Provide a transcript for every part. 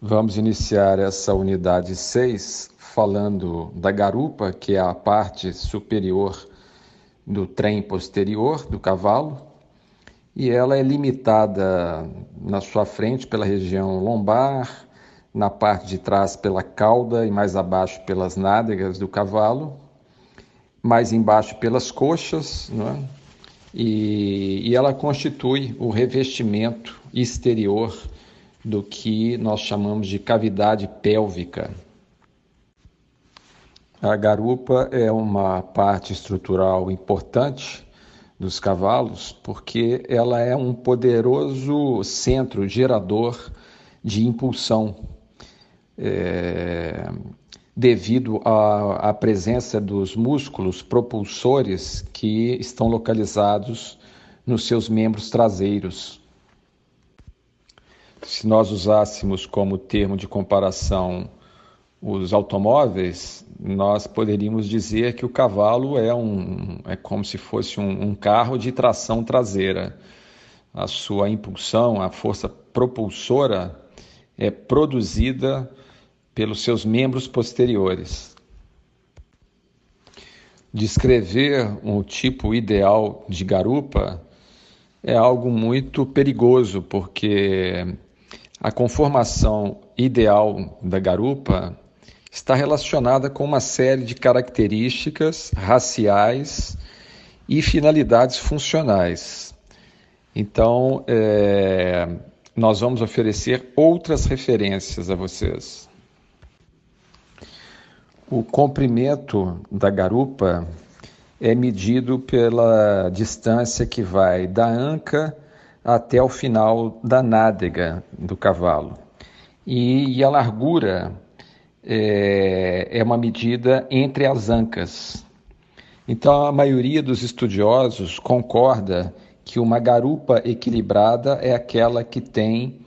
Vamos iniciar essa unidade 6 falando da garupa, que é a parte superior do trem posterior do cavalo, e ela é limitada na sua frente pela região lombar, na parte de trás pela cauda e mais abaixo pelas nádegas do cavalo, mais embaixo pelas coxas, é? e, e ela constitui o revestimento exterior do que nós chamamos de cavidade pélvica. A garupa é uma parte estrutural importante dos cavalos porque ela é um poderoso centro gerador de impulsão. É, devido à, à presença dos músculos propulsores que estão localizados nos seus membros traseiros. Se nós usássemos como termo de comparação os automóveis, nós poderíamos dizer que o cavalo é, um, é como se fosse um, um carro de tração traseira. A sua impulsão, a força propulsora é produzida pelos seus membros posteriores. Descrever um tipo ideal de garupa é algo muito perigoso, porque a conformação ideal da garupa está relacionada com uma série de características raciais e finalidades funcionais. Então, é, nós vamos oferecer outras referências a vocês. O comprimento da garupa é medido pela distância que vai da anca até o final da nádega do cavalo. E, e a largura é, é uma medida entre as ancas. Então, a maioria dos estudiosos concorda que uma garupa equilibrada é aquela que tem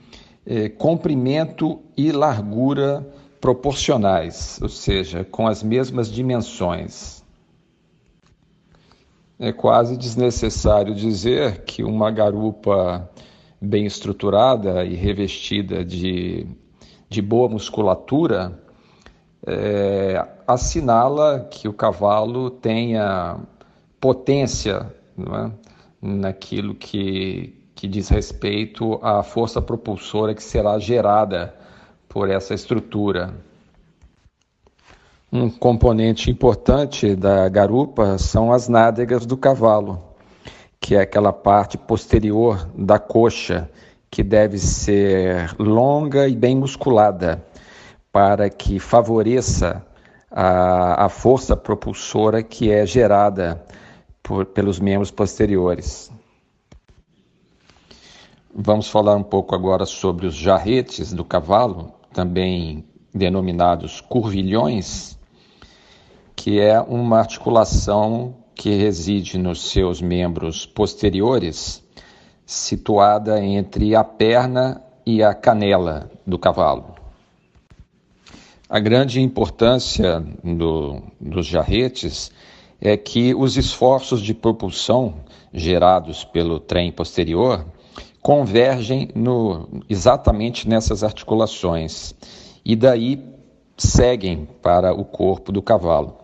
é, comprimento e largura proporcionais, ou seja, com as mesmas dimensões. É quase desnecessário dizer que uma garupa bem estruturada e revestida de, de boa musculatura é, assinala que o cavalo tenha potência é? naquilo que, que diz respeito à força propulsora que será gerada por essa estrutura. Um componente importante da garupa são as nádegas do cavalo, que é aquela parte posterior da coxa que deve ser longa e bem musculada para que favoreça a, a força propulsora que é gerada por, pelos membros posteriores. Vamos falar um pouco agora sobre os jarretes do cavalo, também denominados curvilhões, que é uma articulação que reside nos seus membros posteriores, situada entre a perna e a canela do cavalo. A grande importância do, dos jarretes é que os esforços de propulsão gerados pelo trem posterior convergem no, exatamente nessas articulações e daí seguem para o corpo do cavalo.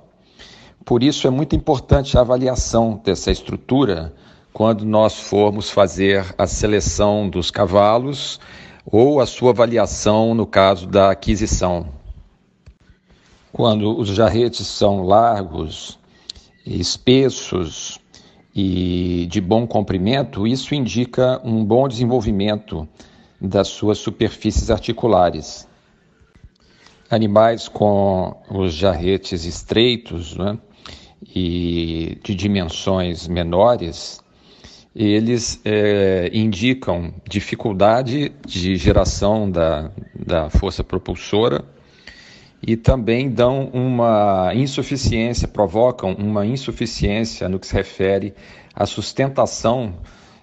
Por isso é muito importante a avaliação dessa estrutura quando nós formos fazer a seleção dos cavalos ou a sua avaliação no caso da aquisição. Quando os jarretes são largos, espessos, e de bom comprimento, isso indica um bom desenvolvimento das suas superfícies articulares. Animais com os jarretes estreitos né, e de dimensões menores, eles é, indicam dificuldade de geração da, da força propulsora e também dão uma insuficiência, provocam uma insuficiência no que se refere à sustentação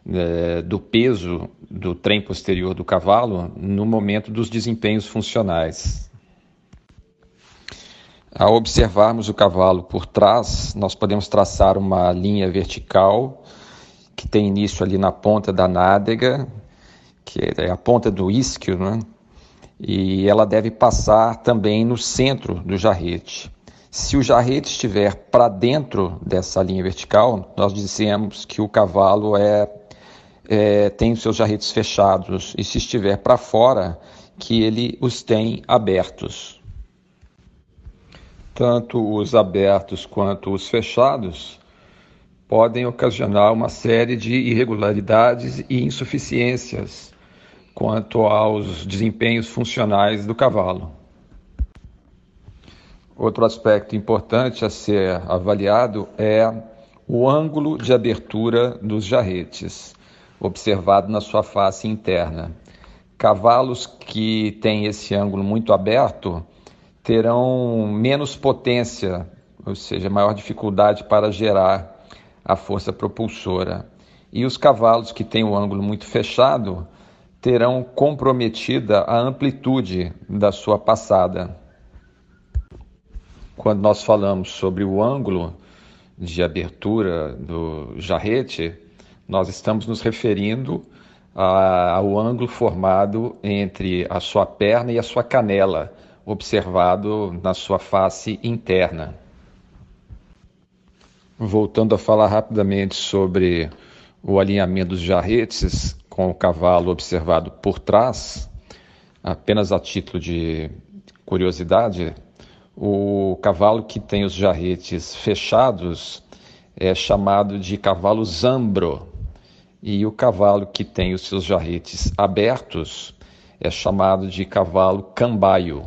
é, do peso do trem posterior do cavalo no momento dos desempenhos funcionais. Ao observarmos o cavalo por trás, nós podemos traçar uma linha vertical que tem início ali na ponta da nádega, que é a ponta do isquio, né? e ela deve passar também no centro do jarrete. Se o jarrete estiver para dentro dessa linha vertical, nós dizemos que o cavalo é, é, tem os seus jarretes fechados, e se estiver para fora, que ele os tem abertos. Tanto os abertos quanto os fechados podem ocasionar uma série de irregularidades e insuficiências quanto aos desempenhos funcionais do cavalo. Outro aspecto importante a ser avaliado é o ângulo de abertura dos jarretes, observado na sua face interna. Cavalos que têm esse ângulo muito aberto terão menos potência, ou seja, maior dificuldade para gerar a força propulsora. E os cavalos que têm o ângulo muito fechado terão comprometida a amplitude da sua passada. Quando nós falamos sobre o ângulo de abertura do jarrete, nós estamos nos referindo ao ângulo formado entre a sua perna e a sua canela, observado na sua face interna. Voltando a falar rapidamente sobre o alinhamento dos jarretes, com o cavalo observado por trás, apenas a título de curiosidade, o cavalo que tem os jarretes fechados é chamado de cavalo zambro, e o cavalo que tem os seus jarretes abertos é chamado de cavalo cambaio.